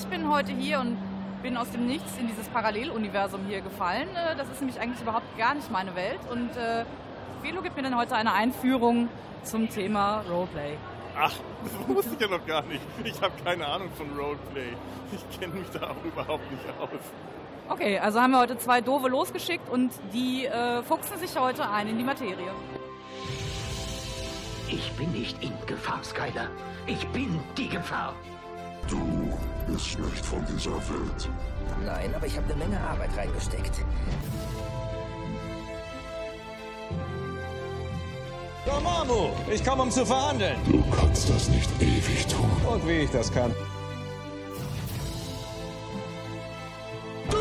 ich bin heute hier und bin aus dem Nichts in dieses Paralleluniversum hier gefallen. Äh, das ist nämlich eigentlich überhaupt gar nicht meine Welt. Und äh, Velo gibt mir dann heute eine Einführung zum Thema Roleplay. Ach, das wusste ich ja noch gar nicht. Ich habe keine Ahnung von Roleplay. Ich kenne mich da auch überhaupt nicht aus. Okay, also haben wir heute zwei Dove losgeschickt und die äh, fuchsen sich heute ein in die Materie. Ich bin nicht in Gefahr, Skyler. Ich bin die Gefahr. Du bist nicht von dieser Welt. Nein, aber ich habe eine Menge Arbeit reingesteckt. Dormammu, ich komme, um zu verhandeln. Du kannst das nicht ewig tun. Und wie ich das kann. Du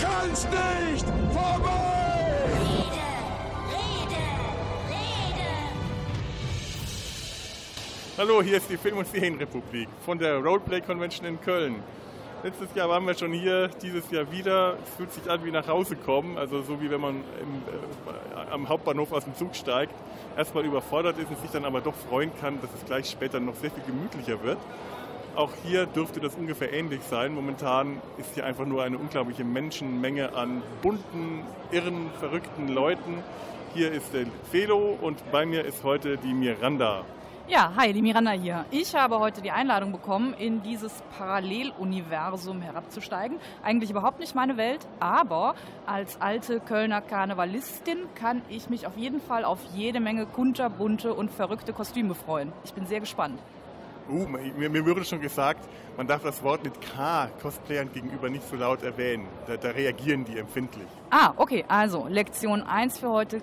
kannst nicht Hallo, hier ist die Film- und Serienrepublik von der Roleplay Convention in Köln. Letztes Jahr waren wir schon hier, dieses Jahr wieder. Es fühlt sich an wie nach Hause kommen, also so wie wenn man im, äh, am Hauptbahnhof aus dem Zug steigt, erstmal überfordert ist und sich dann aber doch freuen kann, dass es gleich später noch sehr viel gemütlicher wird. Auch hier dürfte das ungefähr ähnlich sein. Momentan ist hier einfach nur eine unglaubliche Menschenmenge an bunten, irren, verrückten Leuten. Hier ist der Felo und bei mir ist heute die Miranda. Ja, hi, die Miranda hier. Ich habe heute die Einladung bekommen, in dieses Paralleluniversum herabzusteigen. Eigentlich überhaupt nicht meine Welt, aber als alte Kölner Karnevalistin kann ich mich auf jeden Fall auf jede Menge kunterbunte und verrückte Kostüme freuen. Ich bin sehr gespannt. Uh, mir, mir wurde schon gesagt, man darf das Wort mit K Cosplayern gegenüber nicht so laut erwähnen. Da, da reagieren die empfindlich. Ah, okay, also Lektion 1 für heute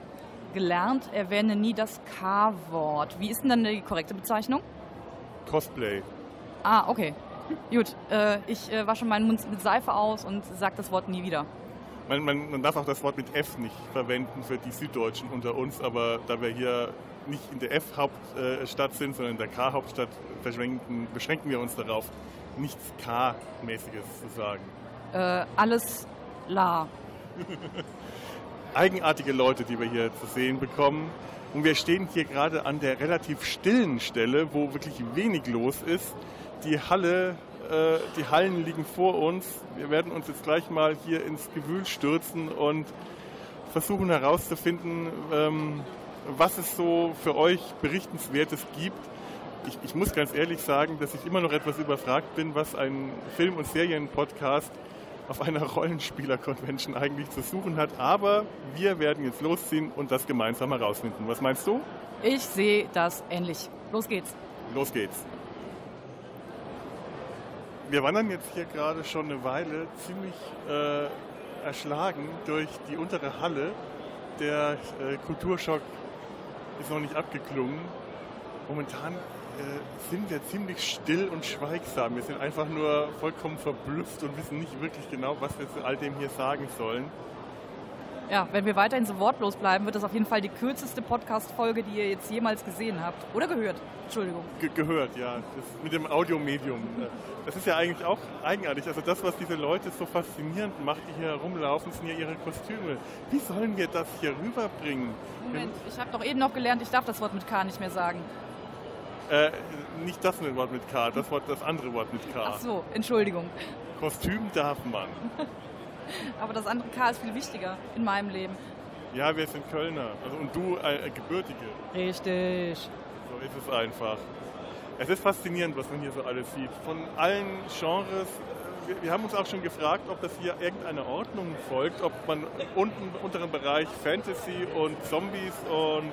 gelernt, erwähne nie das K-Wort. Wie ist denn dann die korrekte Bezeichnung? Cosplay. Ah, okay. Gut, äh, ich äh, wasche meinen Mund mit Seife aus und sage das Wort nie wieder. Man, man, man darf auch das Wort mit F nicht verwenden für die Süddeutschen unter uns, aber da wir hier nicht in der F-Hauptstadt sind, sondern in der K-Hauptstadt, beschränken, wir uns darauf, nichts K-mäßiges zu sagen. Äh, alles la. eigenartige Leute, die wir hier zu sehen bekommen. Und wir stehen hier gerade an der relativ stillen Stelle, wo wirklich wenig los ist. Die Halle, äh, die Hallen liegen vor uns. Wir werden uns jetzt gleich mal hier ins Gewühl stürzen und versuchen herauszufinden, ähm, was es so für euch Berichtenswertes gibt. Ich, ich muss ganz ehrlich sagen, dass ich immer noch etwas überfragt bin, was ein Film- und Serienpodcast auf einer Rollenspieler-Convention eigentlich zu suchen hat. Aber wir werden jetzt losziehen und das gemeinsam herausfinden. Was meinst du? Ich sehe das ähnlich. Los geht's. Los geht's. Wir wandern jetzt hier gerade schon eine Weile ziemlich äh, erschlagen durch die untere Halle. Der äh, Kulturschock ist noch nicht abgeklungen. Momentan sind wir ziemlich still und schweigsam. Wir sind einfach nur vollkommen verblüfft und wissen nicht wirklich genau, was wir zu all dem hier sagen sollen. Ja, wenn wir weiterhin so wortlos bleiben, wird das auf jeden Fall die kürzeste Podcast-Folge, die ihr jetzt jemals gesehen habt. Oder gehört. Entschuldigung. Ge gehört, ja. Das mit dem Audiomedium. äh, Das ist ja eigentlich auch eigenartig. Also das, was diese Leute so faszinierend macht, die hier herumlaufen, sind ja ihre Kostüme. Wie sollen wir das hier rüberbringen? Moment, ich habe doch eben noch gelernt, ich darf das Wort mit K nicht mehr sagen. Äh, nicht das Wort mit K, das Wort, das andere Wort mit K. Ach so, Entschuldigung. Kostüm darf man. Aber das andere K ist viel wichtiger in meinem Leben. Ja, wir sind Kölner. Also, und du äh, Gebürtige. Richtig. So ist es einfach. Es ist faszinierend, was man hier so alles sieht. Von allen Genres. Wir, wir haben uns auch schon gefragt, ob das hier irgendeiner Ordnung folgt, ob man unten im unteren Bereich Fantasy und Zombies und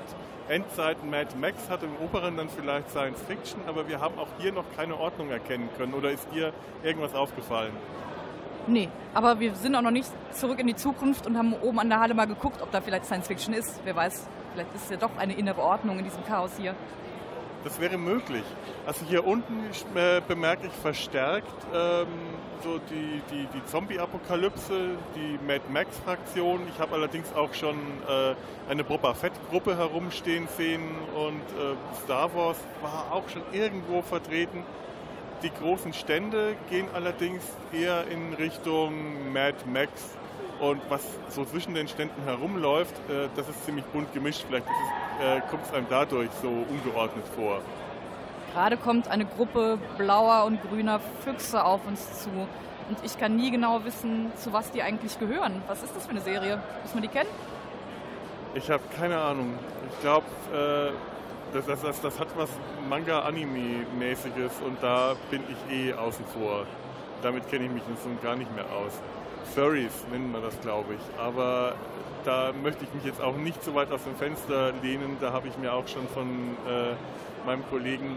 Endzeiten Mad Max hat, im oberen dann vielleicht Science Fiction, aber wir haben auch hier noch keine Ordnung erkennen können. Oder ist dir irgendwas aufgefallen? Nee, aber wir sind auch noch nicht zurück in die Zukunft und haben oben an der Halle mal geguckt, ob da vielleicht Science Fiction ist. Wer weiß, vielleicht ist ja doch eine innere Ordnung in diesem Chaos hier. Das wäre möglich. Also hier unten äh, bemerke ich verstärkt ähm, so die, die, die Zombie-Apokalypse, die Mad Max-Fraktion. Ich habe allerdings auch schon äh, eine Boba Fett-Gruppe herumstehen sehen und äh, Star Wars war auch schon irgendwo vertreten. Die großen Stände gehen allerdings eher in Richtung Mad Max. Und was so zwischen den Ständen herumläuft, äh, das ist ziemlich bunt gemischt. Vielleicht äh, kommt es einem dadurch so ungeordnet vor. Gerade kommt eine Gruppe blauer und grüner Füchse auf uns zu. Und ich kann nie genau wissen, zu was die eigentlich gehören. Was ist das für eine Serie? Muss man die kennen? Ich habe keine Ahnung. Ich glaube, äh, das, das, das, das hat was Manga-Anime-mäßiges und da bin ich eh außen vor. Damit kenne ich mich so gar nicht mehr aus. Furries nennt man das, glaube ich. Aber da möchte ich mich jetzt auch nicht so weit aus dem Fenster lehnen. Da habe ich mir auch schon von äh, meinem Kollegen,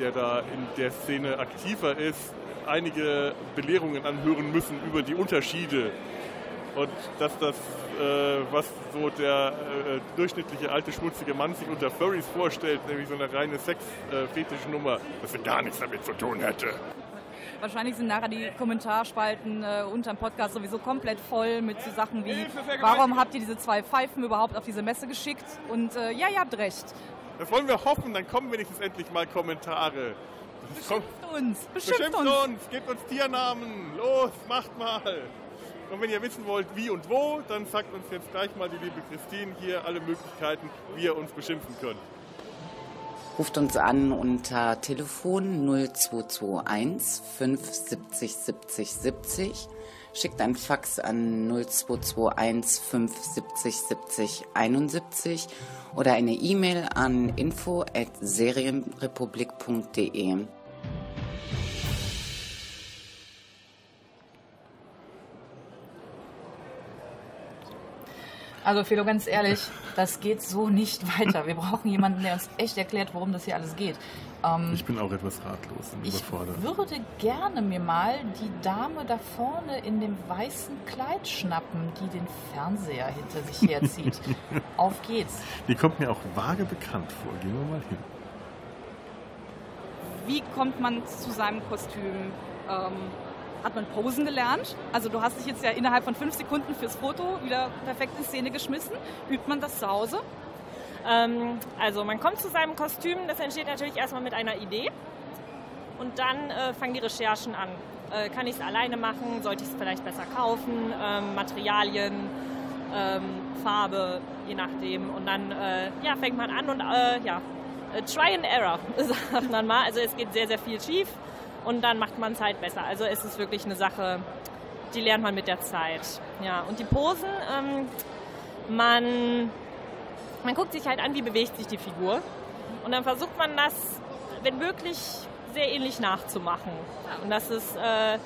der da in der Szene aktiver ist, einige Belehrungen anhören müssen über die Unterschiede. Und dass das, äh, was so der äh, durchschnittliche alte schmutzige Mann sich unter Furries vorstellt, nämlich so eine reine Sex-Fetisch-Nummer, dass er gar nichts damit zu tun hätte. Wahrscheinlich sind nachher die Kommentarspalten äh, unter dem Podcast sowieso komplett voll mit so Sachen wie, warum habt ihr diese zwei Pfeifen überhaupt auf diese Messe geschickt? Und äh, ja, ihr habt recht. Das wollen wir hoffen, dann kommen wenigstens endlich mal Kommentare. Beschimpft uns, beschimpft Beschimpft uns. uns, gebt uns Tiernamen, los, macht mal. Und wenn ihr wissen wollt, wie und wo, dann sagt uns jetzt gleich mal die liebe Christine hier alle Möglichkeiten, wie ihr uns beschimpfen könnt. Ruft uns an unter Telefon 0221 570 70 70. Schickt ein Fax an 0221 570 70 71 oder eine E-Mail an info at serienrepublik.de. Also Philo, ganz ehrlich, das geht so nicht weiter. Wir brauchen jemanden, der uns echt erklärt, worum das hier alles geht. Ähm, Ich bin auch etwas ratlos und ich überfordert. würde gerne mir mal die Dame da vorne in dem weißen Kleid schnappen, die den Fernseher hinter sich herzieht. Auf geht's. Die kommt mir auch vage bekannt vor. Gehen wir mal hin. Wie kommt man zu seinem Kostüm? Ähm, hat man Posen gelernt? Also du hast dich jetzt ja innerhalb von fünf Sekunden fürs Foto wieder perfekt in Szene geschmissen. Übt man das zu Hause? Ähm, also man kommt zu seinem Kostüm, das entsteht natürlich erstmal mit einer Idee und dann äh, fangen die Recherchen an. Äh, kann ich es alleine machen? Sollte ich es vielleicht besser kaufen? Ähm, Materialien, ähm, Farbe, je nachdem. Und dann äh, ja, fängt man an und äh, ja, äh, Try and Error, sagt man mal. Also es geht sehr, sehr viel schief und dann macht man es halt besser. Also es ist wirklich eine Sache, die lernt man mit der Zeit. Ja, und die Posen, ähm, man man guckt sich halt an, wie bewegt sich die Figur. Und dann versucht man das, wenn möglich, sehr ähnlich nachzumachen. Und das ist, äh,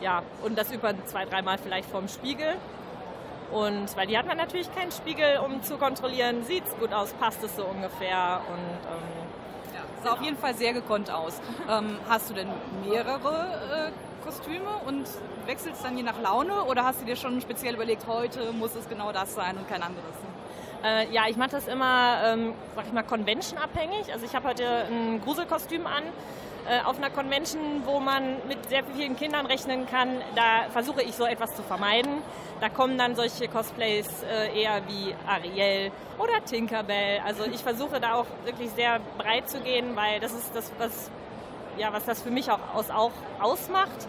ja, und das über zwei, dreimal vielleicht vorm Spiegel. Und weil die hat man natürlich keinen Spiegel, um zu kontrollieren, sieht es gut aus, passt es so ungefähr. Und ähm, Sah auf jeden Fall sehr gekonnt aus. Ähm, hast du denn mehrere äh, Kostüme und wechselst dann je nach Laune oder hast du dir schon speziell überlegt, heute muss es genau das sein und kein anderes? Äh, ja, ich mache das immer, ähm, sag ich mal, convention-abhängig. Also ich habe heute ein Gruselkostüm an. Äh, auf einer Convention, wo man mit sehr vielen Kindern rechnen kann, da versuche ich so etwas zu vermeiden. Da kommen dann solche Cosplays äh, eher wie Ariel oder Tinkerbell. Also ich versuche da auch wirklich sehr breit zu gehen, weil das ist das, was, ja, was das für mich auch, aus, auch ausmacht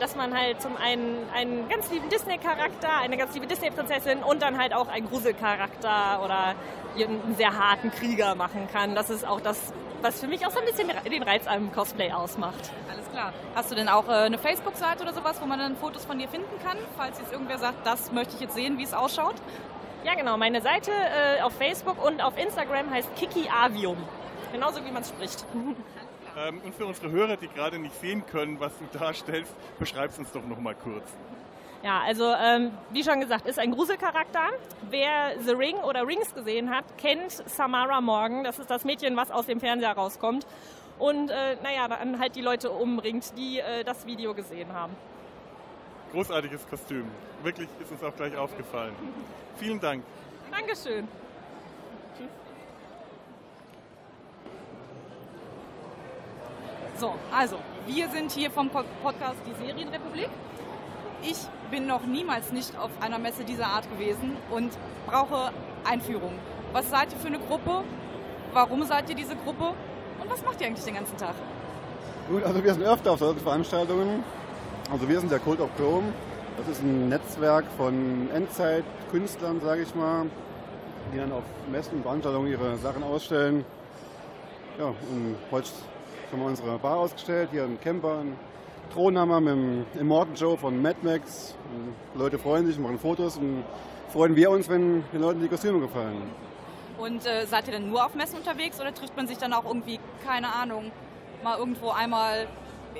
dass man halt zum einen einen ganz lieben Disney-Charakter, eine ganz liebe Disney-Prinzessin und dann halt auch einen Gruselcharakter oder einen sehr harten Krieger machen kann. Das ist auch das, was für mich auch so ein bisschen den Reiz am Cosplay ausmacht. Alles klar. Hast du denn auch äh, eine Facebook-Seite oder sowas, wo man dann Fotos von dir finden kann, falls jetzt irgendwer sagt, das möchte ich jetzt sehen, wie es ausschaut? Ja, genau. Meine Seite äh, auf Facebook und auf Instagram heißt Kiki Avium. Genauso wie man es spricht. Ähm, und für unsere Hörer, die gerade nicht sehen können, was du darstellst, beschreib's uns doch noch mal kurz. Ja, also ähm, wie schon gesagt, ist ein Gruselcharakter. Wer The Ring oder Rings gesehen hat, kennt Samara Morgan. Das ist das Mädchen, was aus dem Fernseher rauskommt. Und äh, naja, dann halt die Leute umbringt, die äh, das Video gesehen haben. Großartiges Kostüm. Wirklich ist uns auch gleich aufgefallen. Vielen Dank. Dankeschön. So, also, wir sind hier vom Podcast Die Serienrepublik. Ich bin noch niemals nicht auf einer Messe dieser Art gewesen und brauche Einführung. Was seid ihr für eine Gruppe? Warum seid ihr diese Gruppe? Und was macht ihr eigentlich den ganzen Tag? Gut, also wir sind öfter auf solchen Veranstaltungen. Also wir sind der Cult of Chrome. Das ist ein Netzwerk von Endzeitkünstlern, sage ich mal, die dann auf Messen und Veranstaltungen ihre Sachen ausstellen. Ja, und heute haben wir unsere Bar ausgestellt, hier ein Camper, ein Thronhammer mit dem Immortan Joe von Mad Max. Und Leute freuen sich, machen Fotos und freuen wir uns, wenn den Leuten die Kostüme gefallen. Und äh, seid ihr denn nur auf Messen unterwegs oder trifft man sich dann auch irgendwie, keine Ahnung, mal irgendwo einmal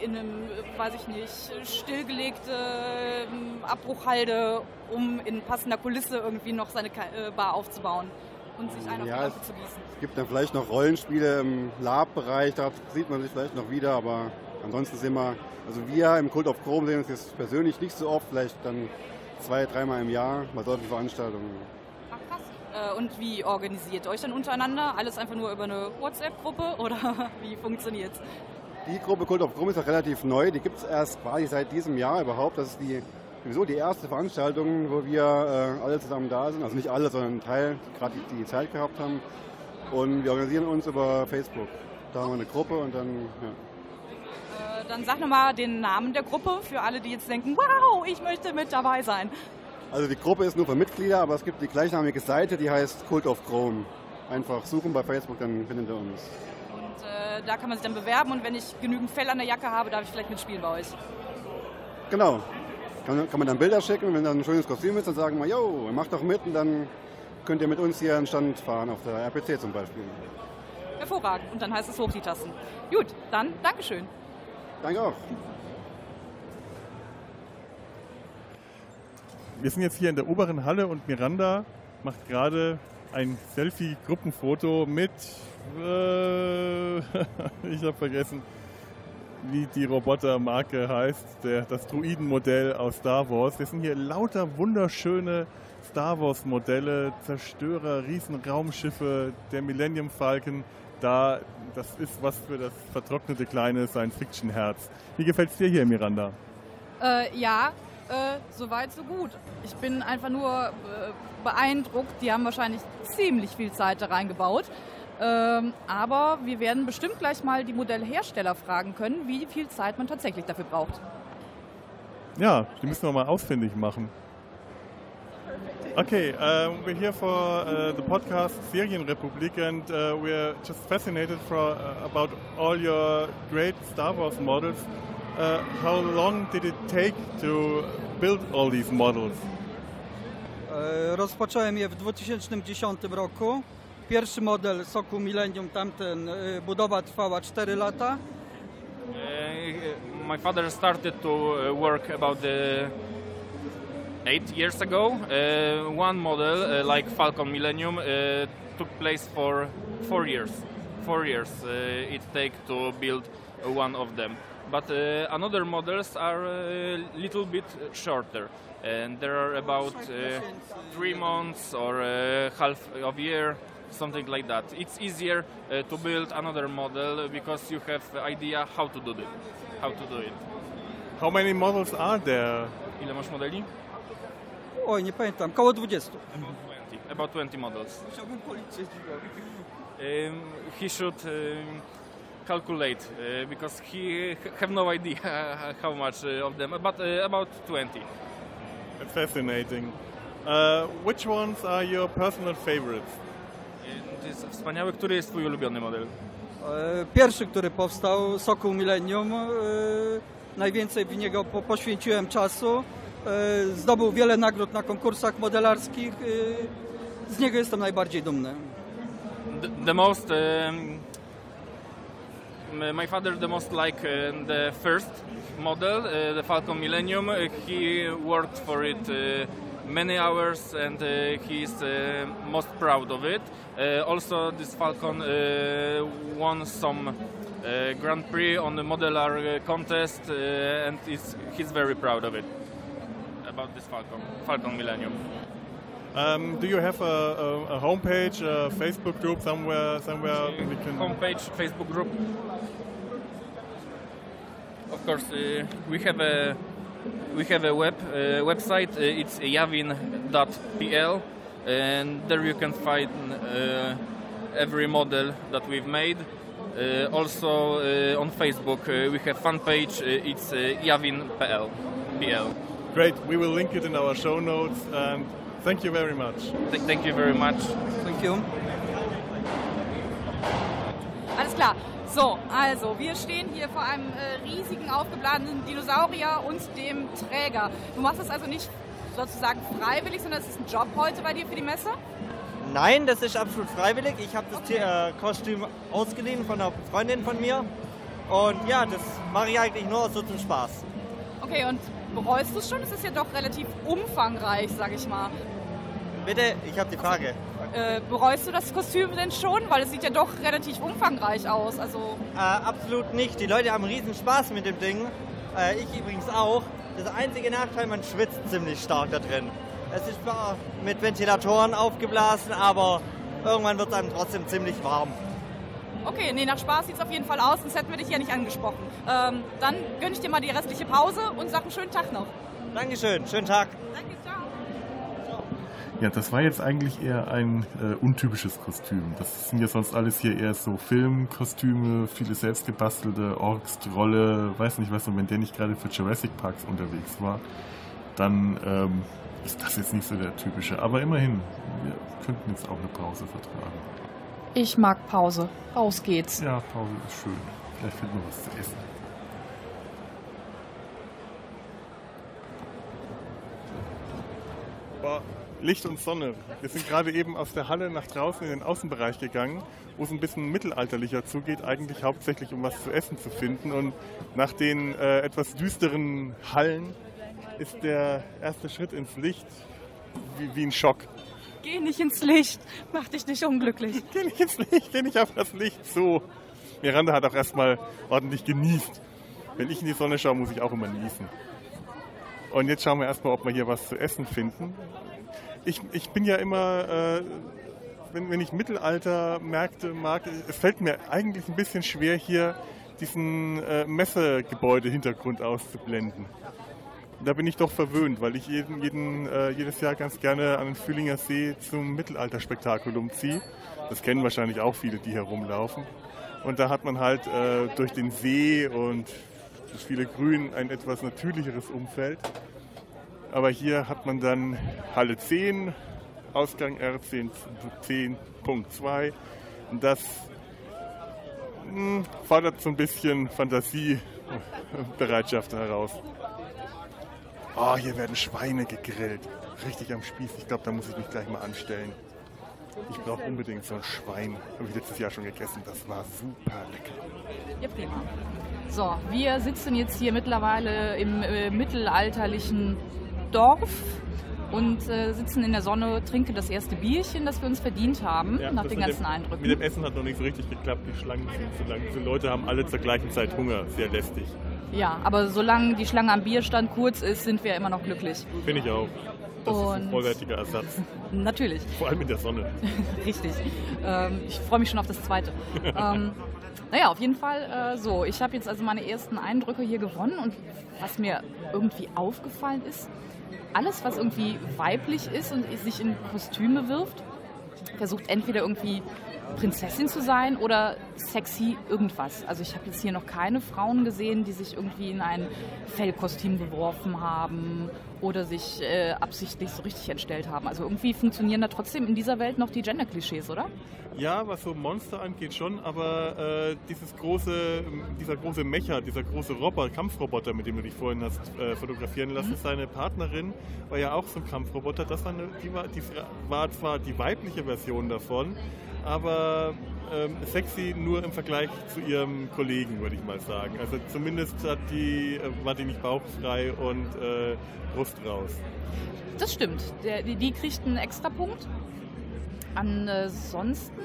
in einem, weiß ich nicht, stillgelegte ähm, Abbruchhalde, um in passender Kulisse irgendwie noch seine äh, Bar aufzubauen und sich einen auf Ja, die Lampe es- zu gießen? Es gibt dann vielleicht noch Rollenspiele im Lab-Bereich, da sieht man sich vielleicht noch wieder, aber ansonsten sind wir, also wir im Cult of Chrome sehen uns jetzt persönlich nicht so oft, vielleicht dann zwei, dreimal im Jahr bei solchen Veranstaltungen. Ach krass. Äh, und wie organisiert euch dann untereinander? Alles einfach nur über eine WhatsApp-Gruppe oder wie funktioniert's? Die Gruppe Cult of Chrome ist auch relativ neu, die gibt es erst quasi seit diesem Jahr überhaupt. Das ist die, sowieso die erste Veranstaltung, wo wir äh, alle zusammen da sind. Also nicht alle, sondern ein Teil, gerade die, die Zeit gehabt haben. Und wir organisieren uns über Facebook. Da haben wir eine Gruppe und dann, ja. Äh, dann sag nochmal den Namen der Gruppe für alle, die jetzt denken, wow, ich möchte mit dabei sein. Also die Gruppe ist nur für Mitglieder, aber es gibt die gleichnamige Seite, die heißt Cult of Chrome. Einfach suchen bei Facebook, dann findet ihr uns. Und äh, da kann man sich dann bewerben und wenn ich genügend Fell an der Jacke habe, darf ich vielleicht mitspielen bei euch. Genau. Kann, kann man dann Bilder schicken wenn dann ein schönes Kostüm ist, dann sagen wir, yo, macht doch mit und dann könnt ihr mit uns hier einen Stand fahren, auf der RPC zum Beispiel. Hervorragend. Und dann heißt es hoch die Tassen. Gut, dann Dankeschön. Danke auch. Wir sind jetzt hier in der oberen Halle und Miranda macht gerade ein Selfie-Gruppenfoto mit, äh, ich habe vergessen, wie die Robotermarke heißt, der, das Druidenmodell aus Star Wars. Wir sind hier lauter wunderschöne Star Wars Modelle, Zerstörer, Riesenraumschiffe, der Millennium Falcon. Da, das ist was für das vertrocknete kleine Science-Fiction-Herz. Wie gefällt's dir hier, Miranda? Äh, ja, äh, soweit so gut. Ich bin einfach nur äh, beeindruckt. Die haben wahrscheinlich ziemlich viel Zeit da reingebaut. Ähm, aber wir werden bestimmt gleich mal die Modellhersteller fragen können, wie viel Zeit man tatsächlich dafür braucht. Ja, die müssen wir mal ausfindig machen. Okay, uh, we're here for uh, the podcast Serienrepublik and uh, we're just fascinated for, uh, about all your great Star Wars models. Uh, how long did it take to build all these models? Rozpocząłem je w 2010 roku. Pierwszy model Soku Millennium, tamten e, budowa trwała 4 lata. Uh, my father started to uh, work about uh, eight years ago. One model, like Falcon Millennium, took place for four years. Four years it take to build one of them. But another models are a little bit shorter, and there are about three months or half of year something like that. It's easier uh, to build another model because you have idea how to do it. How to do it. How many models are there? Ile masz modeli? Oj, nie pamiętam, koło 20. About 20. About 20 models. Musiałbym policzyć. Um, he should um, calculate uh, because he have no idea how much uh, of them, but uh, about 20. Fascinating. Uh, which ones are your personal favorites? To jest wspaniały. Który jest twój ulubiony model? E, Pierwszy, który powstał, Sokół Millennium, e, najwięcej w niego po- poświęciłem czasu. E, Zdobył wiele nagród na konkursach modelarskich. Z niego jestem najbardziej dumny. the, most um, my father the most like uh, the first model uh, the falcon millennium uh, he worked for it uh, many hours and uh, he is uh, most proud of it uh, also this falcon uh, won some uh, grand prix on the modeler uh, contest uh, and he's very proud of it about this falcon falcon millennium Um, do you have a, a, a homepage, a Facebook group somewhere? Somewhere we can. homepage, Facebook group. Of course, uh, we have a we have a web uh, website. Uh, it's yavin.pl, and there you can find uh, every model that we've made. Uh, also uh, on Facebook, uh, we have fan page. Uh, it's uh, yavin.pl. PL. Great. We will link it in our show notes. And thank you very much. Th- thank you very much. Thank you. Alles klar. So, also wir stehen hier vor einem äh, riesigen aufgeblasenen Dinosaurier und dem Träger. Du machst das also nicht sozusagen freiwillig, sondern es ist ein Job heute bei dir für die Messe? Nein, das ist absolut freiwillig. Ich habe das äh, Kostüm ausgeliehen von einer Freundin von mir. Und ja, das mache ich eigentlich nur so zum Spaß. Okay, und bereust du es schon? Es ist ja doch relativ umfangreich, sag ich mal. Bitte, ich habe die Frage. Äh, bereust du das Kostüm denn schon? Weil es sieht ja doch relativ umfangreich aus. Also Äh, absolut nicht. Die Leute haben riesen Spaß mit dem Ding. Äh, ich übrigens auch. Das einzige Nachteil, man schwitzt ziemlich stark da drin. Es ist zwar mit Ventilatoren aufgeblasen, aber irgendwann wird es einem trotzdem ziemlich warm. Okay, nee, nach Spaß sieht es auf jeden Fall aus, sonst hätten wir dich ja nicht angesprochen. Ähm, dann gönne ich dir mal die restliche Pause und sag einen schönen Tag noch. Dankeschön, schönen Tag. Danke. Ja, das war jetzt eigentlich eher ein äh, untypisches Kostüm. Das sind ja sonst alles hier eher so Filmkostüme, viele selbstgebastelte Orks, Trolle, weiß nicht was. Und wenn der nicht gerade für Jurassic Parks unterwegs war, dann ähm, ist das jetzt nicht so der typische. Aber immerhin, wir könnten jetzt auch eine Pause vertragen. Ich mag Pause. Raus geht's. Ja, Pause ist schön. Vielleicht finden wir was zu essen. Boah, Licht und Sonne. Wir sind gerade eben aus der Halle nach draußen in den Außenbereich gegangen, wo es ein bisschen mittelalterlicher zugeht, eigentlich hauptsächlich um was zu essen zu finden. Und nach den äh, etwas düsteren Hallen ist der erste Schritt ins Licht wie, wie ein Schock. Geh nicht ins Licht. Mach dich nicht unglücklich. Geh nicht ins Licht, geh nicht auf das Licht. So. Miranda hat auch erstmal ordentlich genießt. Wenn ich in die Sonne schaue, muss ich auch immer niesen. Und jetzt schauen wir erstmal, ob wir hier was zu essen finden. Ich, ich bin ja immer, äh, wenn, wenn ich Mittelaltermärkte mag, es fällt mir eigentlich ein bisschen schwer, hier diesen äh, Messegebäude-Hintergrund auszublenden. Da bin ich doch verwöhnt, weil ich jeden, jeden, äh, jedes Jahr ganz gerne an den Fühlinger See zum Mittelalterspektakulum ziehe. Das kennen wahrscheinlich auch viele, die hier rumlaufen. Und da hat man halt äh, durch den See und das viele Grün ein etwas natürlicheres Umfeld. Aber hier hat man dann Halle 10, Ausgang R10 10.2. Und das mh, fordert so ein bisschen Fantasiebereitschaft heraus. Oh, hier werden Schweine gegrillt. Richtig am Spieß. Ich glaube, da muss ich mich gleich mal anstellen. Ich brauche unbedingt so ein Schwein. Habe ich letztes Jahr schon gegessen. Das war super lecker. Ja, prima. So, wir sitzen jetzt hier mittlerweile im äh, mittelalterlichen Dorf und äh, sitzen in der Sonne, trinken das erste Bierchen, das wir uns verdient haben, Ja, nach den ganzen dem, Eindrücken. Mit dem Essen hat noch nicht so richtig geklappt. Die Schlangen sind zu lang. Die Leute haben alle zur gleichen Zeit Hunger. Sehr lästig. Ja, aber solange die Schlange am Bierstand kurz ist, sind wir immer noch glücklich. Finde ich auch. Das ist ein Und- vollwertiger Ersatz. Natürlich. Vor allem in der Sonne. Richtig. Ähm, ich freue mich schon auf das zweite. ähm, naja, auf jeden Fall äh, so. Ich habe jetzt also meine ersten Eindrücke hier gewonnen und was mir irgendwie aufgefallen ist, alles, was irgendwie weiblich ist und sich in Kostüme wirft, versucht entweder irgendwie Prinzessin zu sein oder sexy irgendwas. Also ich habe jetzt hier noch keine Frauen gesehen, die sich irgendwie in ein Fellkostüm geworfen haben oder sich äh, absichtlich so richtig entstellt haben. Also irgendwie funktionieren da trotzdem in dieser Welt noch die Gender-Klischees, oder? Ja, was so Monster angeht schon, aber äh, dieses große, dieser große Mecher, dieser große Roboter, Kampfroboter, mit dem du dich vorhin hast äh, fotografieren lassen, Mhm. seine Partnerin war ja auch so ein Kampfroboter. Das war, eine, die war, die war zwar die weibliche Version davon, aber ähm, sexy nur im Vergleich zu ihrem Kollegen, würde ich mal sagen. Also zumindest hat die, äh, war die nicht bauchfrei und äh, Brust raus. Das stimmt. Der, die, die kriegt einen Extrapunkt. Ansonsten,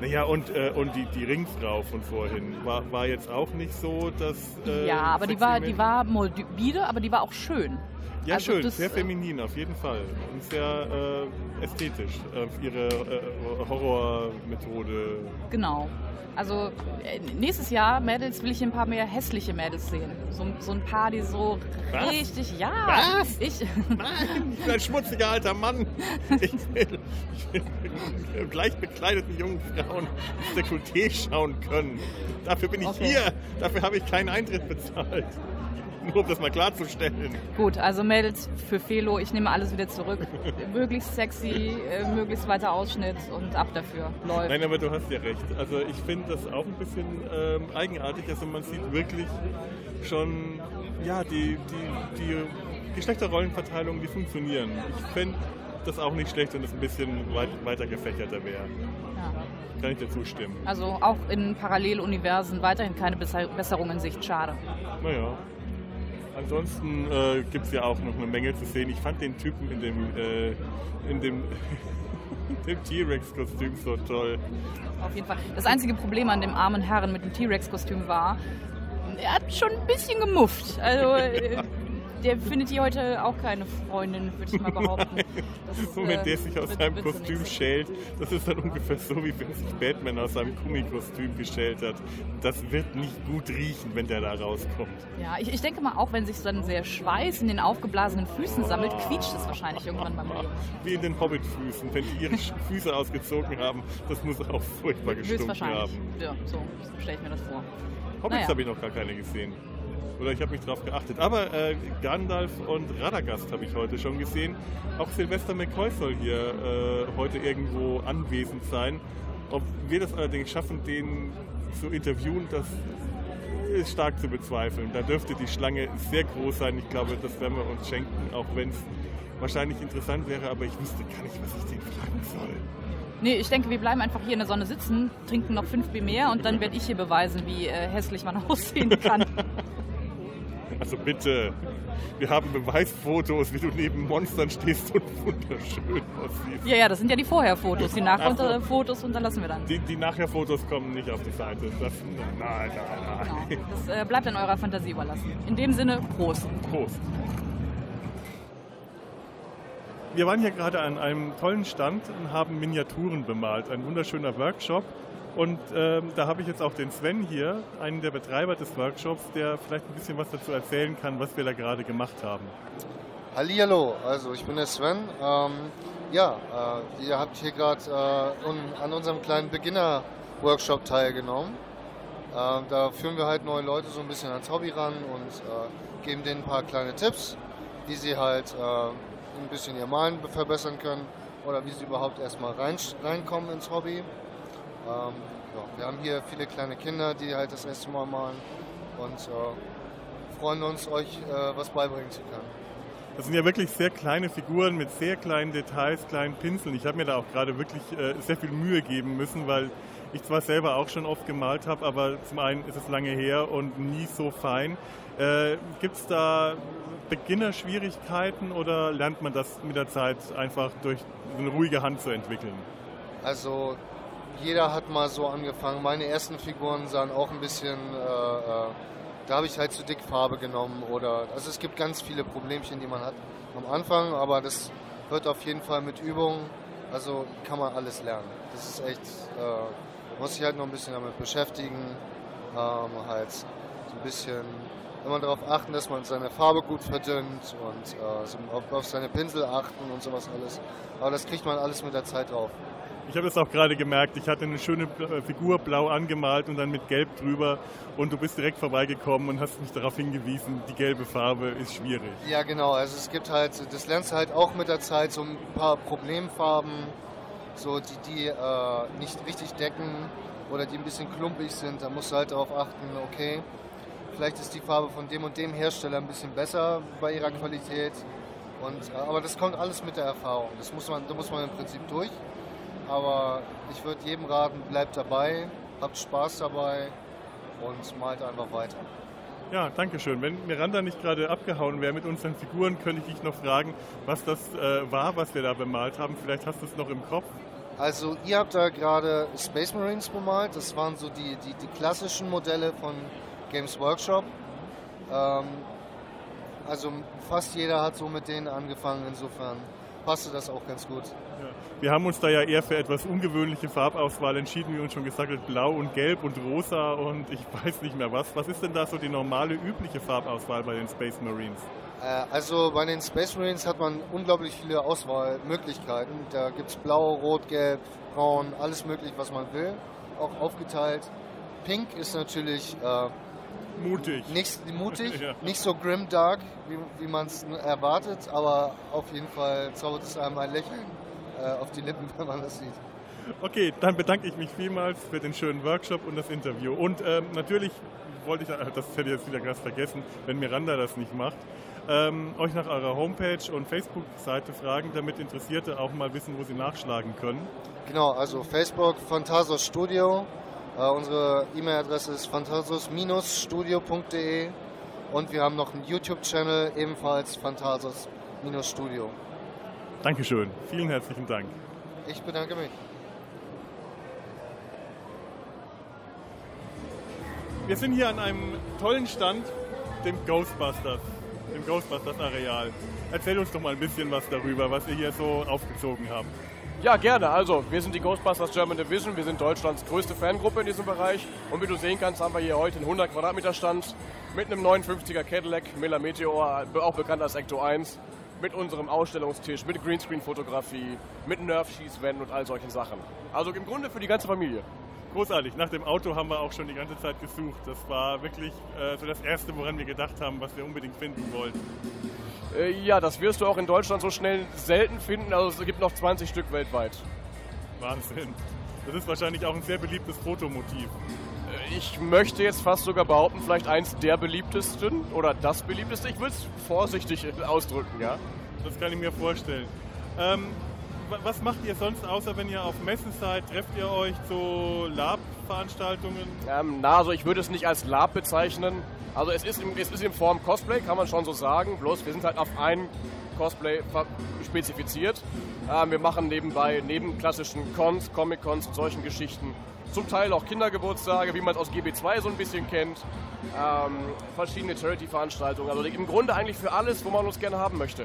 Naja, und, äh, und die, die Ringfrau von vorhin war, war jetzt auch nicht so, dass. Äh, ja, aber die war, die war morbide, aber die war auch schön. Ja, Also schön, das, sehr feminin auf jeden Fall. Und sehr äh, ästhetisch. Äh, ihre äh, Horrormethode. Genau. Also äh, nächstes Jahr, Mädels, will ich ein paar mehr hässliche Mädels sehen. So, so ein paar, die so Was? richtig, ja. Was? Ich, Nein, ich bin ein schmutziger alter Mann. Ich will, ich will gleich bekleideten jungen Frauen ins Dekolleté schauen können. Dafür bin ich Okay. hier. Dafür habe ich keinen Eintritt bezahlt. Nur um das mal klarzustellen. Gut, also meldet für Felo, ich nehme alles wieder zurück. möglichst sexy, äh, möglichst weiter Ausschnitt und ab dafür. Läuft. Nein, aber du hast ja recht. Also ich finde das auch ein bisschen ähm, eigenartig. Also man sieht wirklich schon, ja, die, die, die Geschlechterrollenverteilungen, die funktionieren. Ich fände das auch nicht schlecht, wenn es ein bisschen weit, weiter gefächerter wäre. Kann ich dir zustimmen. Also auch in Paralleluniversen weiterhin keine Besser- Besserung in Sicht. Schade. Naja. Ansonsten äh, gibt es ja auch noch eine Menge zu sehen. Ich fand den Typen in dem, äh, in dem, dem T-Rex-Kostüm so toll. Auf jeden Fall. Das einzige Problem an dem armen Herrn mit dem T-Rex-Kostüm war, er hat schon ein bisschen gemufft. Also äh, der findet hier heute auch keine Freundin, würde ich mal behaupten. Das, Und wenn äh, der sich aus seinem Kostüm schält, das ist dann ungefähr so, wie wenn sich Batman aus seinem Gummikostüm geschält hat. Das wird nicht gut riechen, wenn der da rauskommt. Ja, ich, ich denke mal, auch wenn sich dann sehr Schweiß in den aufgeblasenen Füßen sammelt, quietscht es wahrscheinlich irgendwann beim Leben. Wie in den Hobbit-Füßen, wenn die ihre Füße ausgezogen haben. Das muss auch furchtbar gestunken haben. Ja, so stelle ich mir das vor. Hobbits Naja. habe ich noch gar keine gesehen. Oder ich habe mich darauf geachtet. Aber äh, Gandalf und Radagast habe ich heute schon gesehen. Auch Sylvester McCoy soll hier äh, heute irgendwo anwesend sein. Ob wir das allerdings schaffen, den zu interviewen, das ist stark zu bezweifeln. Da dürfte die Schlange sehr groß sein. Ich glaube, das werden wir uns schenken, auch wenn es wahrscheinlich interessant wäre. Aber ich wüsste gar nicht, was ich den fragen soll. Nee, ich denke, wir bleiben einfach hier in der Sonne sitzen, trinken noch fünf Bier mehr und dann werde ich hier beweisen, wie äh, hässlich man aussehen kann. Also bitte, wir haben Beweisfotos, wie du neben Monstern stehst und wunderschön aussiehst. ja, ja, das sind ja die Vorher-Fotos. Die. Nachher-Fotos unterlassen wir dann. Die, die Nachher-Fotos kommen nicht auf die Seite. Das, nein, nein, nein. Das äh, bleibt dann eurer Fantasie überlassen. In dem Sinne, Prost. Prost. Wir waren hier gerade an einem tollen Stand und haben Miniaturen bemalt. Ein wunderschöner Workshop. Und ähm, da habe ich jetzt auch den Sven hier, einen der Betreiber des Workshops, der vielleicht ein bisschen was dazu erzählen kann, was wir da gerade gemacht haben. Hallihallo, also ich bin der Sven. Ähm, ja, äh, ihr habt hier gerade äh, un an unserem kleinen Beginner-Workshop teilgenommen. Äh, da führen wir halt neue Leute so ein bisschen ans Hobby ran und äh, geben denen ein paar kleine Tipps, wie sie halt äh, ein bisschen ihr Malen verbessern können oder wie sie überhaupt erstmal rein, reinkommen ins Hobby. Ähm, ja, wir haben hier viele kleine Kinder, die halt das erste Mal malen und äh, freuen uns, euch äh, was beibringen zu können. Das sind ja wirklich sehr kleine Figuren mit sehr kleinen Details, kleinen Pinseln. Ich habe mir da auch gerade wirklich äh, sehr viel Mühe geben müssen, weil ich zwar selber auch schon oft gemalt habe, aber zum einen ist es lange her und nie so fein. Äh, Gibt es da Beginnerschwierigkeiten oder lernt man das mit der Zeit einfach durch eine ruhige Hand zu entwickeln? Also jeder hat mal so angefangen. Meine ersten Figuren sahen auch ein bisschen, äh, äh, da habe ich halt zu dick Farbe genommen oder, also es gibt ganz viele Problemchen, die man hat am Anfang, aber das wird auf jeden Fall mit Übung, also kann man alles lernen. Das ist echt, äh, muss sich halt noch ein bisschen damit beschäftigen, ähm, halt so ein bisschen immer darauf achten, dass man seine Farbe gut verdünnt und äh, auf, auf seine Pinsel achten und sowas alles. Aber das kriegt man alles mit der Zeit drauf. Ich habe es auch gerade gemerkt, ich hatte eine schöne äh, Figur blau angemalt und dann mit gelb drüber und du bist direkt vorbeigekommen und hast mich darauf hingewiesen, die gelbe Farbe ist schwierig. Ja, genau. Also es gibt halt, das lernst du halt auch mit der Zeit, so ein paar Problemfarben, so die, die äh, nicht richtig decken oder die ein bisschen klumpig sind. Da musst du halt darauf achten, okay, vielleicht ist die Farbe von dem und dem Hersteller ein bisschen besser bei ihrer Qualität. Und, äh, aber das kommt alles mit der Erfahrung. Das muss man, da muss man im Prinzip durch. Aber ich würde jedem raten, bleibt dabei, habt Spaß dabei und malt einfach weiter. Ja, danke schön. Wenn Miranda nicht gerade abgehauen wäre mit unseren Figuren, könnte ich dich noch fragen, was das äh, war, was wir da bemalt haben. Vielleicht hast du es noch im Kopf. Also ihr habt da gerade Space Marines bemalt. Das waren so die, die, die klassischen Modelle von Games Workshop. Ähm, also fast jeder hat so mit denen angefangen. Insofern passte das auch ganz gut. Wir haben uns da ja eher für etwas ungewöhnliche Farbauswahl entschieden, wie uns schon gesagt hat, blau und gelb und rosa und ich weiß nicht mehr was. Was ist denn da so die normale, übliche Farbauswahl bei den Space Marines? Äh, also bei den Space Marines hat man unglaublich viele Auswahlmöglichkeiten. Da gibt es blau, rot, gelb, braun, alles möglich, was man will. Auch aufgeteilt. Pink ist natürlich äh, Mutig. Nicht mutig, Ja. nicht so grim dark, wie, wie man es erwartet, aber auf jeden Fall zaubert es einem ein Lächeln äh, auf die Lippen, wenn man das sieht. Okay, dann bedanke ich mich vielmals für den schönen Workshop und das Interview. Und ähm, natürlich wollte ich, äh, das hätte ich jetzt wieder ganz vergessen, wenn Miranda das nicht macht, ähm, euch nach eurer Homepage und Facebook-Seite fragen, damit Interessierte auch mal wissen, wo sie nachschlagen können. Genau, also Facebook Phantasos Studio. Äh, unsere E-Mail-Adresse ist phantasos-studio.de und wir haben noch einen YouTube-Channel, ebenfalls Phantasos-Studio. Dankeschön, vielen herzlichen Dank. Ich bedanke mich. Wir sind hier an einem tollen Stand, dem Ghostbusters, dem Ghostbusters-Areal. Erzähl uns doch mal ein bisschen was darüber, was ihr hier so aufgezogen habt. Ja, gerne. Also, wir sind die Ghostbusters German Division. Wir sind Deutschlands größte Fangruppe in diesem Bereich. Und wie du sehen kannst, haben wir hier heute einen 100 Quadratmeter Stand mit einem 59er Cadillac, Miller Meteor, auch bekannt als Ecto 1, mit unserem Ausstellungstisch, mit Greenscreen-Fotografie, mit Nerf-Schießwänden und all solchen Sachen. Also im Grunde für die ganze Familie. Großartig. Nach dem Auto haben wir auch schon die ganze Zeit gesucht. Das war wirklich äh, so das Erste, woran wir gedacht haben, was wir unbedingt finden wollten. Äh, ja, das wirst du auch in Deutschland so schnell selten finden. Also es gibt noch 20 Stück weltweit. Wahnsinn. Das ist wahrscheinlich auch ein sehr beliebtes Fotomotiv. Äh, Ich möchte jetzt fast sogar behaupten, vielleicht eins der beliebtesten oder das beliebteste. Ich will es vorsichtig ausdrücken, ja. Das kann ich mir vorstellen. Ähm, was macht ihr sonst, außer wenn ihr auf Messen seid? Trefft ihr euch zu Lab-Veranstaltungen? Ähm, na, also ich würde es nicht als Lab bezeichnen. Also es ist, es ist in Form Cosplay, kann man schon so sagen. Bloß wir sind halt auf ein Cosplay spezifiziert. Ähm, wir machen nebenbei, neben klassischen Cons, Comic-Cons und solchen Geschichten, zum Teil auch Kindergeburtstage, wie man es aus GB2 so ein bisschen kennt. Ähm, verschiedene Charity-Veranstaltungen. Also im Grunde eigentlich für alles, wo man uns gerne haben möchte.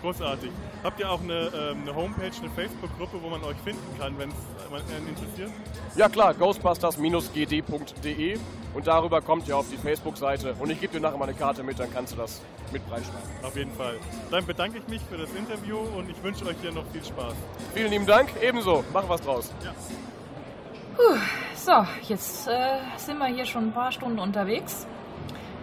Großartig. Habt ihr auch eine, ähm, eine Homepage, eine Facebook-Gruppe, wo man euch finden kann, wenn es einen interessiert? Ja klar, ghostbusters-gd.de und darüber kommt ihr auf die Facebook-Seite und ich gebe dir nachher mal eine Karte mit, dann kannst du das mit reinschreiben. Auf jeden Fall. Dann bedanke ich mich für das Interview und ich wünsche euch hier noch viel Spaß. Vielen lieben Dank, ebenso. Machen was draus. Ja. Puh, so, jetzt äh, sind wir hier schon ein paar Stunden unterwegs.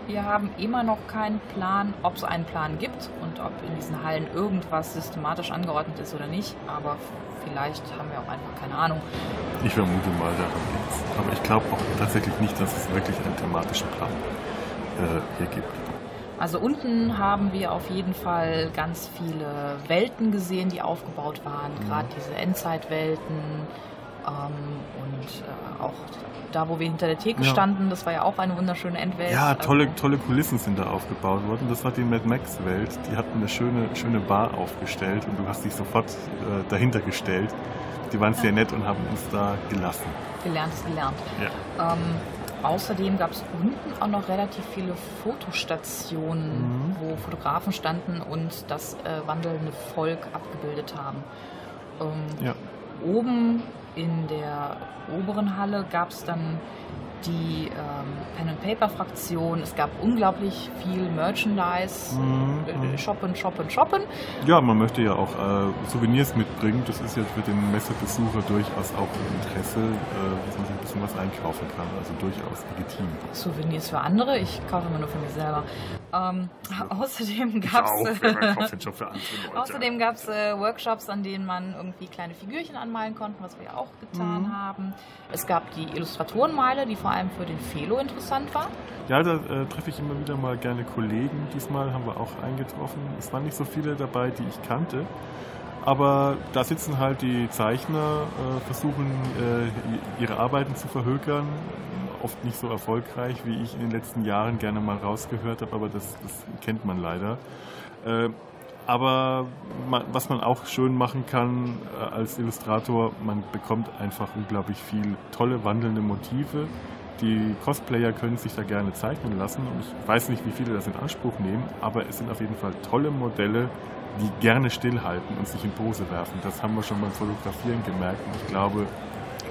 Wir haben immer noch keinen Plan, ob es einen Plan gibt und ob in diesen Hallen irgendwas systematisch angeordnet ist oder nicht. Aber vielleicht haben wir auch einfach keine Ahnung. Ich vermute mal, daran liegt's. Aber ich glaube auch tatsächlich nicht, dass es wirklich einen thematischen Plan äh, hier gibt. Also unten haben wir auf jeden Fall ganz viele Welten gesehen, die aufgebaut waren. Gerade diese Endzeitwelten ähm, und äh, auch da, wo wir hinter der Theke Ja. standen, das war ja auch eine wunderschöne Endwelt. Ja, tolle, Also, tolle Kulissen sind da aufgebaut worden. Das war die Mad Max-Welt. Die hatten eine schöne, schöne Bar aufgestellt und du hast dich sofort äh, dahinter gestellt. Die waren sehr nett und haben uns da gelassen. gelernt ist gelernt. Ja. Ähm, außerdem gab es unten auch noch relativ viele Fotostationen, Mhm. wo Fotografen standen und das äh, wandelnde Volk abgebildet haben. Ähm, Ja. Oben in der oberen Halle gab es dann die ähm, Pen-and-Paper-Fraktion. Es gab unglaublich viel Merchandise. Mhm, Äh, mhm. Shoppen, shoppen, shoppen. Ja, man möchte ja auch äh, Souvenirs mitbringen. Das ist ja für den Messebesucher durchaus auch ein Interesse, äh, dass man sich ein bisschen was einkaufen kann. Also durchaus legitim. Souvenirs für andere. Ich kaufe immer nur für mich selber. Ähm, außerdem gab es außerdem gab's äh, Workshops, an denen man irgendwie kleine Figürchen anmalen konnte, was wir ja auch getan Mhm. haben. Es gab die Illustratorenmeile, die vor allem für den Felo interessant war. Ja, da äh, treffe ich immer wieder mal gerne Kollegen. Diesmal haben wir auch eingetroffen. Es waren nicht so viele dabei, die ich kannte. Aber da sitzen halt die Zeichner, äh, versuchen äh, ihre Arbeiten zu verhökern. Oft nicht so erfolgreich, wie ich in den letzten Jahren gerne mal rausgehört habe, aber das, das kennt man leider. Äh, aber ma- was man auch schön machen kann äh, als Illustrator, man bekommt einfach unglaublich viel tolle wandelnde Motive. Die Cosplayer können sich da gerne zeichnen lassen und ich weiß nicht, wie viele das in Anspruch nehmen, aber es sind auf jeden Fall tolle Modelle, die gerne stillhalten und sich in Pose werfen. Das haben wir schon beim Fotografieren gemerkt und ich glaube,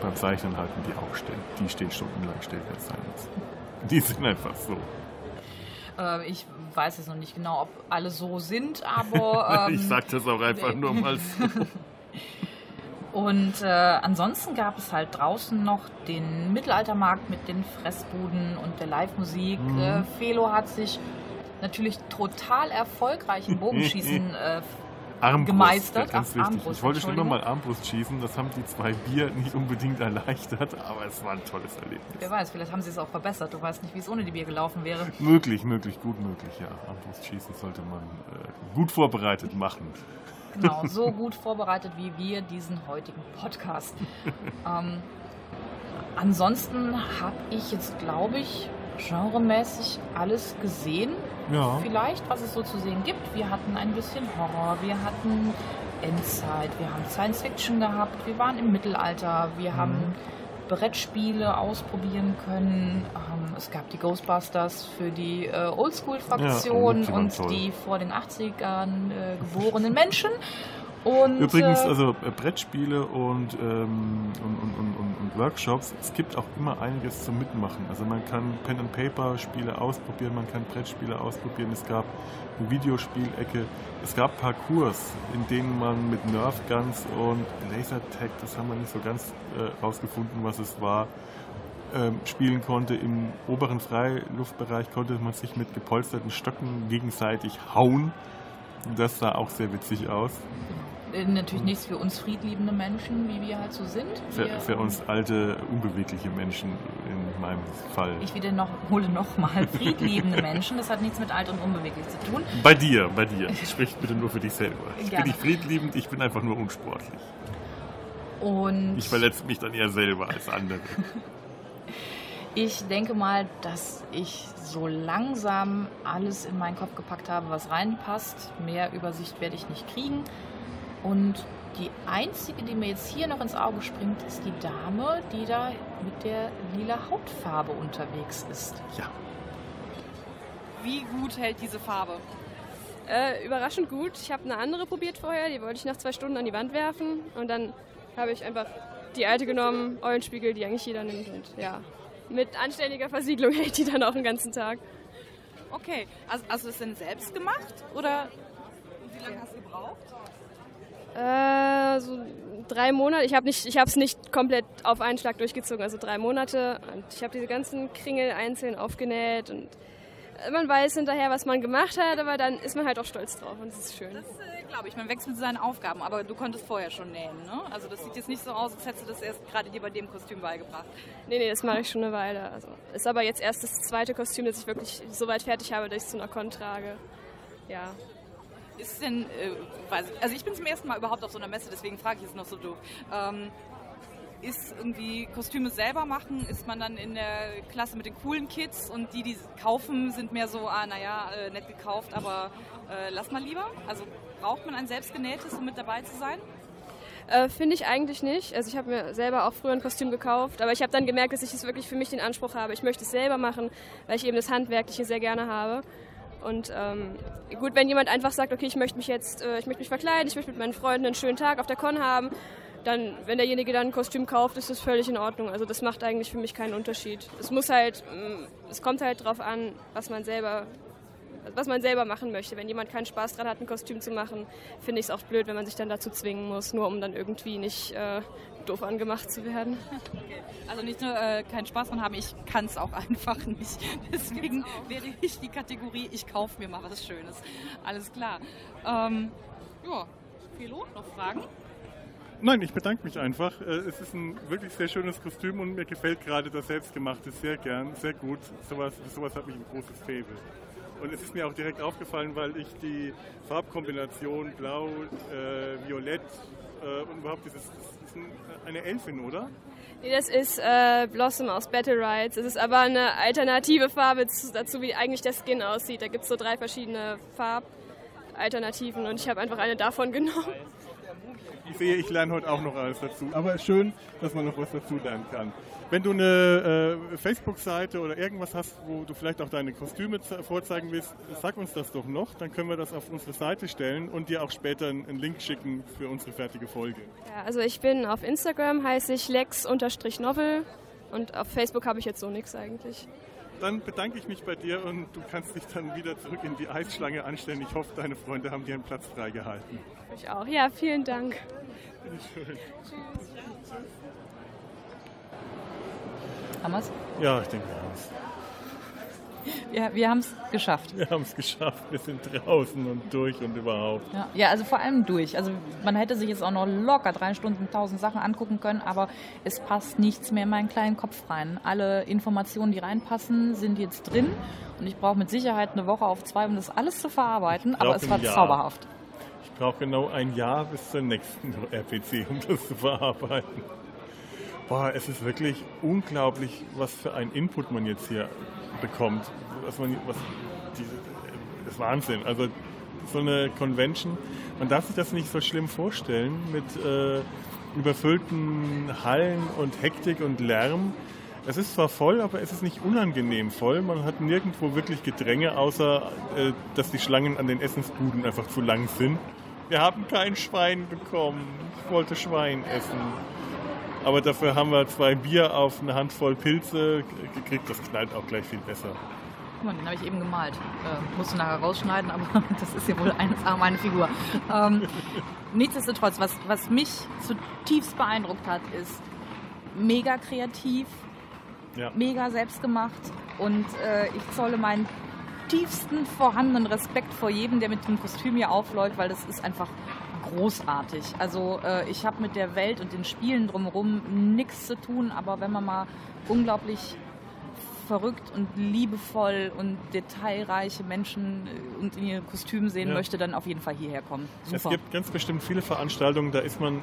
beim Zeichnen halten die auch still. Die stehen stundenlang still, wenn es sein muss. Die sind einfach so. Äh, ich weiß jetzt noch nicht genau, ob alle so sind, aber. Ähm, ich sag das auch einfach nur mal so. Und äh, ansonsten gab es halt draußen noch den Mittelaltermarkt mit den Fressbuden und der Live-Musik. Mhm. Äh, Felo hat sich natürlich total erfolgreich im Bogenschießen äh, Armbrust, gemeistert. ganz Ach, wichtig. Armbrust, ich wollte schon immer mal Armbrust schießen. Das haben die zwei Bier nicht unbedingt erleichtert, aber es war ein tolles Erlebnis. Wer weiß, vielleicht haben sie es auch verbessert. Du weißt nicht, wie es ohne die Bier gelaufen wäre. Möglich, möglich, gut möglich, ja. Armbrustschießen sollte man äh, gut vorbereitet machen. Genau, so gut vorbereitet wie wir diesen heutigen Podcast. ähm, ansonsten habe ich jetzt, glaube ich, genremäßig alles gesehen. Ja. Vielleicht, was es so zu sehen gibt. Wir hatten ein bisschen Horror, wir hatten Endzeit, wir haben Science Fiction gehabt, wir waren im Mittelalter, wir Mhm. haben Brettspiele ausprobieren können. Ähm, es gab die Ghostbusters für die äh, Oldschool-Fraktion Ja, und toll. die vor den 80ern äh, geborenen Menschen. Und, Übrigens, äh, also äh, Brettspiele und, ähm, und, und, und, und, Workshops, es gibt auch immer einiges zum Mitmachen. Also man kann Pen and Paper Spiele ausprobieren, man kann Brettspiele ausprobieren. Es gab eine Videospielecke, es gab Parcours, in denen man mit Nerf Guns und Lasertag, das haben wir nicht so ganz äh, rausgefunden, was es war, spielen konnte. Im oberen Freiluftbereich konnte man sich mit gepolsterten Stöcken gegenseitig hauen. Das sah auch sehr witzig aus. äh, natürlich nichts für uns friedliebende Menschen, wie wir halt so sind. Für, für uns alte, unbewegliche Menschen in meinem Fall. Ich wieder noch, hole nochmal friedliebende Menschen. Das hat nichts mit alt und unbeweglich zu tun. Bei dir, bei dir. Sprich bitte nur für dich selber. Ich Gerne. bin nicht friedliebend, ich bin einfach nur unsportlich. Und Ich verletze mich dann eher selber als andere. ich denke mal, dass ich so langsam alles in meinen Kopf gepackt habe, was reinpasst. Mehr Übersicht werde ich nicht kriegen. Und die einzige, die mir jetzt hier noch ins Auge springt, ist die Dame, die da mit der lila Hautfarbe unterwegs ist. Ja. Wie gut hält diese Farbe? Äh, überraschend gut. Ich habe eine andere probiert vorher, die wollte ich nach zwei Stunden an die Wand werfen. Und dann habe ich einfach die alte genommen, Eulenspiegel, die eigentlich jeder nimmt. Und ja, mit anständiger Versiegelung hält die dann auch den ganzen Tag. Okay, also du das denn selbst gemacht oder wie lange hast du gebraucht? Äh, so drei Monate. Ich habe nicht, ich habe es nicht komplett auf einen Schlag durchgezogen, also drei Monate. Und ich habe diese ganzen Kringel einzeln aufgenäht und man weiß hinterher, was man gemacht hat, aber dann ist man halt auch stolz drauf und es ist schön. Das äh, glaube ich, man wächst mit seinen Aufgaben, aber du konntest vorher schon nähen, ne? Also das sieht jetzt nicht so aus, als hättest du das erst gerade dir bei dem Kostüm beigebracht. Nee, nee, das mache ich schon eine Weile. Also ist aber jetzt erst das zweite Kostüm, das ich wirklich so weit fertig habe, dass ich es zu einer Con trage. Ja. Ist denn, äh, also ich bin zum ersten Mal überhaupt auf so einer Messe, deswegen frage ich jetzt noch so doof. Ähm, ist irgendwie Kostüme selber machen? Ist man dann in der Klasse mit den coolen Kids und die, die kaufen, sind mehr so, ah, naja, äh, nett gekauft, aber äh, lass mal lieber? Also braucht man ein selbstgenähtes, um mit dabei zu sein? Äh, Finde ich eigentlich nicht. Also ich habe mir selber auch früher ein Kostüm gekauft, aber ich habe dann gemerkt, dass ich es wirklich für mich den Anspruch habe. Ich möchte es selber machen, weil ich eben das Handwerkliche sehr gerne habe. Und ähm, gut, wenn jemand einfach sagt, okay, ich möchte mich jetzt, äh, ich möchte mich verkleiden, ich möchte mit meinen Freunden einen schönen Tag auf der Con haben, dann, wenn derjenige dann ein Kostüm kauft, ist das völlig in Ordnung. Also das macht eigentlich für mich keinen Unterschied. Es muss halt, mh, es kommt halt drauf an, was man selber was man selber machen möchte. Wenn jemand keinen Spaß dran hat, ein Kostüm zu machen, finde ich es auch blöd, wenn man sich dann dazu zwingen muss, nur um dann irgendwie nicht äh, doof angemacht zu werden. Also nicht nur äh, keinen Spaß dran haben, ich kann es auch einfach nicht. Deswegen wäre ich die Kategorie, ich kaufe mir mal was Schönes. Alles klar. Ähm, ja, Philo, noch Fragen? Nein, ich bedanke mich einfach. Äh, Es ist ein wirklich sehr schönes Kostüm und mir gefällt gerade das Selbstgemachte sehr gern, sehr gut. Sowas, sowas hat mich ein großes Faible. Und es ist mir auch direkt aufgefallen, weil ich die Farbkombination Blau, äh, Violett äh, und überhaupt dieses, das ist ein, eine Elfin, oder? Nee, das ist äh, Blossom aus Battle Rides. Es ist aber eine alternative Farbe zu- dazu, wie eigentlich der Skin aussieht. Da gibt es so drei verschiedene Farbalternativen und ich habe einfach eine davon genommen. Ich sehe, ich lerne heute auch noch alles dazu. Aber schön, dass man noch was dazu lernen kann. Wenn du eine äh, Facebook-Seite oder irgendwas hast, wo du vielleicht auch deine Kostüme ze- vorzeigen willst, sag uns das doch noch. Dann können wir das auf unsere Seite stellen und dir auch später einen Link schicken für unsere fertige Folge. Ja, also ich bin auf Instagram, heiße ich lex-novel und auf Facebook habe ich jetzt so nichts eigentlich. Dann bedanke ich mich bei dir und du kannst dich dann wieder zurück in die Eisschlange anstellen. Ich hoffe, deine Freunde haben dir einen Platz freigehalten. Ich auch. Ja, vielen Dank. Bitteschön. Haben wir's? Ja, ich denke, wir haben es. Ja, wir haben es geschafft. Wir haben es geschafft. Wir sind draußen und durch und überhaupt. Ja, ja, also vor allem durch. Also man hätte sich jetzt auch noch locker drei Stunden tausend Sachen angucken können, aber es passt nichts mehr in meinen kleinen Kopf rein. Alle Informationen, die reinpassen, sind jetzt drin und ich brauche mit Sicherheit eine Woche auf zwei, um das alles zu verarbeiten, aber es war Jahr. zauberhaft. Ich brauche genau ein Jahr bis zur nächsten RPC, um das zu verarbeiten. Boah, es ist wirklich unglaublich, was für ein Input man jetzt hier bekommt. Was man, was, diese, das ist Wahnsinn. Also so eine Convention, man darf sich das nicht so schlimm vorstellen mit äh, überfüllten Hallen und Hektik und Lärm. Es ist zwar voll, aber es ist nicht unangenehm voll. Man hat nirgendwo wirklich Gedränge, außer äh, dass die Schlangen an den Essensbuden einfach zu lang sind. Wir haben kein Schwein bekommen. Ich wollte Schwein essen. Aber dafür haben wir zwei Bier auf eine Handvoll Pilze gekriegt. Das knallt auch gleich viel besser. Guck mal, den habe ich eben gemalt. Äh, musst du nachher rausschneiden, aber das ist ja wohl 1A meine Figur. Ähm, nichtsdestotrotz, was, was mich zutiefst beeindruckt hat, ist mega kreativ, Ja. mega selbstgemacht und äh, ich zolle meinen tiefsten vorhandenen Respekt vor jedem, der mit dem Kostüm hier aufläuft, weil das ist einfach großartig. Also äh, ich habe mit der Welt und den Spielen drumherum nichts zu tun, aber wenn man mal unglaublich verrückt und liebevoll und detailreiche Menschen äh, und in ihren Kostümen sehen Ja. möchte, dann auf jeden Fall hierher kommen. Es Super. gibt ganz bestimmt viele Veranstaltungen, da ist man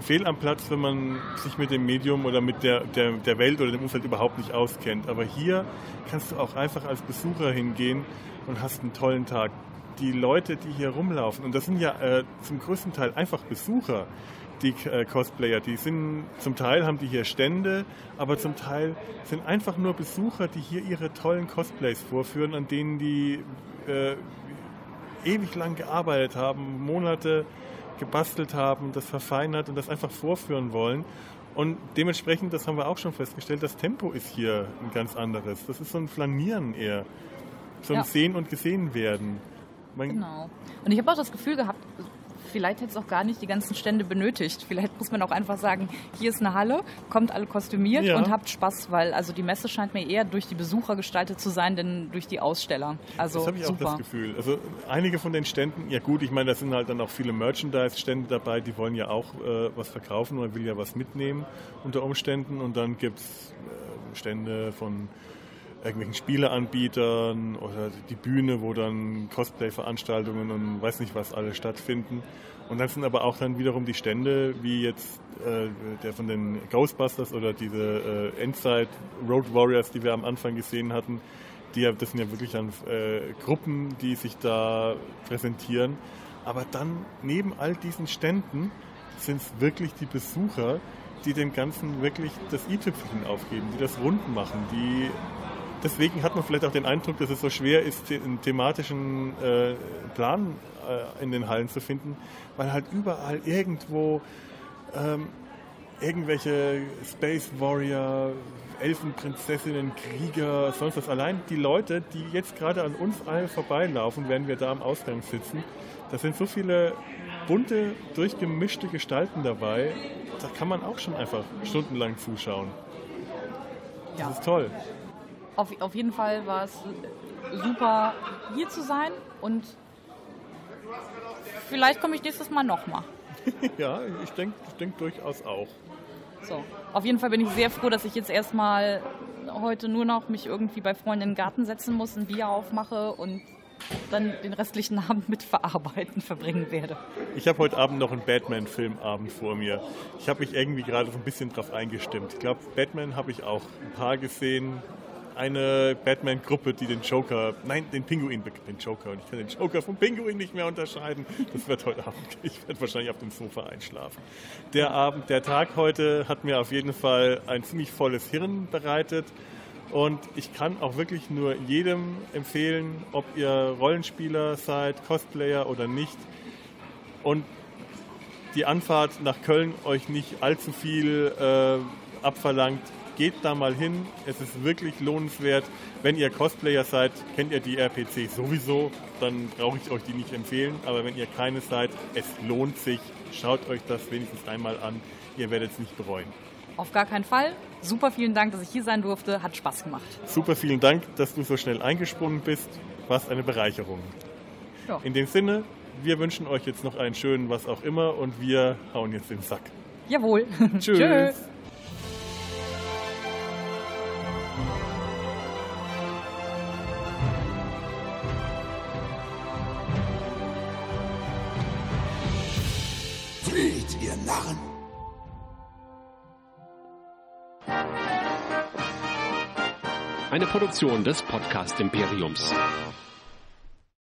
fehl am Platz, wenn man sich mit dem Medium oder mit der, der, der Welt oder dem Umfeld überhaupt nicht auskennt. Aber hier kannst du auch einfach als Besucher hingehen und hast einen tollen Tag. Die Leute, die hier rumlaufen, und das sind ja äh, zum größten Teil einfach Besucher, die äh, Cosplayer, die sind zum Teil haben die hier Stände, aber zum Teil sind einfach nur Besucher, die hier ihre tollen Cosplays vorführen, an denen die äh, ewig lang gearbeitet haben, Monate gebastelt haben, das verfeinert und das einfach vorführen wollen. Und dementsprechend, das haben wir auch schon festgestellt, das Tempo ist hier ein ganz anderes. Das ist so ein Flanieren eher. So ein Ja. Sehen und Gesehen werden. Man, Genau. Und ich habe auch das Gefühl gehabt, vielleicht hätte es auch gar nicht die ganzen Stände benötigt. Vielleicht muss man auch einfach sagen, hier ist eine Halle, kommt alle kostümiert Ja. und habt Spaß, weil also die Messe scheint mir eher durch die Besucher gestaltet zu sein, denn durch die Aussteller. Also das habe ich super. auch das Gefühl. Also einige von den Ständen, ja gut, ich meine, da sind halt dann auch viele Merchandise-Stände dabei, die wollen ja auch äh, was verkaufen, man will ja was mitnehmen unter Umständen. Und dann gibt es äh, Stände von irgendwelchen Spieleanbietern oder die Bühne, wo dann Cosplay-Veranstaltungen und weiß nicht was alles stattfinden. Und dann sind aber auch dann wiederum die Stände, wie jetzt äh, der von den Ghostbusters oder diese äh, Endzeit Road Warriors, die wir am Anfang gesehen hatten, die das sind ja wirklich dann äh, Gruppen, die sich da präsentieren. Aber dann neben all diesen Ständen sind es wirklich die Besucher, die dem Ganzen wirklich das i-Tüpfelchen aufgeben, die das rund machen, die deswegen hat man vielleicht auch den Eindruck, dass es so schwer ist, einen thematischen äh, Plan äh, in den Hallen zu finden, weil halt überall irgendwo ähm, irgendwelche Space Warrior, Elfenprinzessinnen, Krieger, sonst was. Allein die Leute, die jetzt gerade an uns allen vorbeilaufen, während wir da am Ausgang sitzen, da sind so viele bunte, durchgemischte Gestalten dabei, da kann man auch schon einfach stundenlang zuschauen. Das Ja. ist toll. Auf, auf jeden Fall war es super, hier zu sein und vielleicht komme ich nächstes Mal nochmal. ja, ich denke ich denk durchaus auch. So. Auf jeden Fall bin ich sehr froh, dass ich jetzt erstmal heute nur noch mich irgendwie bei Freunden in den Garten setzen muss, ein Bier aufmache und dann den restlichen Abend mit Verarbeiten verbringen werde. Ich habe heute Abend noch einen Batman-Filmabend vor mir. Ich habe mich irgendwie gerade so ein bisschen drauf eingestimmt. Ich glaube, Batman habe ich auch ein paar gesehen. Eine Batman-Gruppe, die den Joker, nein, den Pinguin, den Joker, und ich kann den Joker vom Pinguin nicht mehr unterscheiden. Das wird heute Abend, ich werde wahrscheinlich auf dem Sofa einschlafen. Der Abend, der Tag heute hat mir auf jeden Fall ein ziemlich volles Hirn bereitet. Und ich kann auch wirklich nur jedem empfehlen, ob ihr Rollenspieler seid, Cosplayer oder nicht. Und die Anfahrt nach Köln euch nicht allzu viel äh, abverlangt. Geht da mal hin. Es ist wirklich lohnenswert. Wenn ihr Cosplayer seid, kennt ihr die RPC sowieso, dann brauche ich euch die nicht empfehlen. Aber wenn ihr keine seid, es lohnt sich. Schaut euch das wenigstens einmal an. Ihr werdet es nicht bereuen. Auf gar keinen Fall. Super vielen Dank, dass ich hier sein durfte. Hat Spaß gemacht. Super vielen Dank, dass du so schnell eingesprungen bist. Was eine Bereicherung. Ja. In dem Sinne, wir wünschen euch jetzt noch einen schönen was auch immer und wir hauen jetzt den Sack. Jawohl. Tschüss. Tschüss. Narren! Eine Produktion des Podcast Imperiums.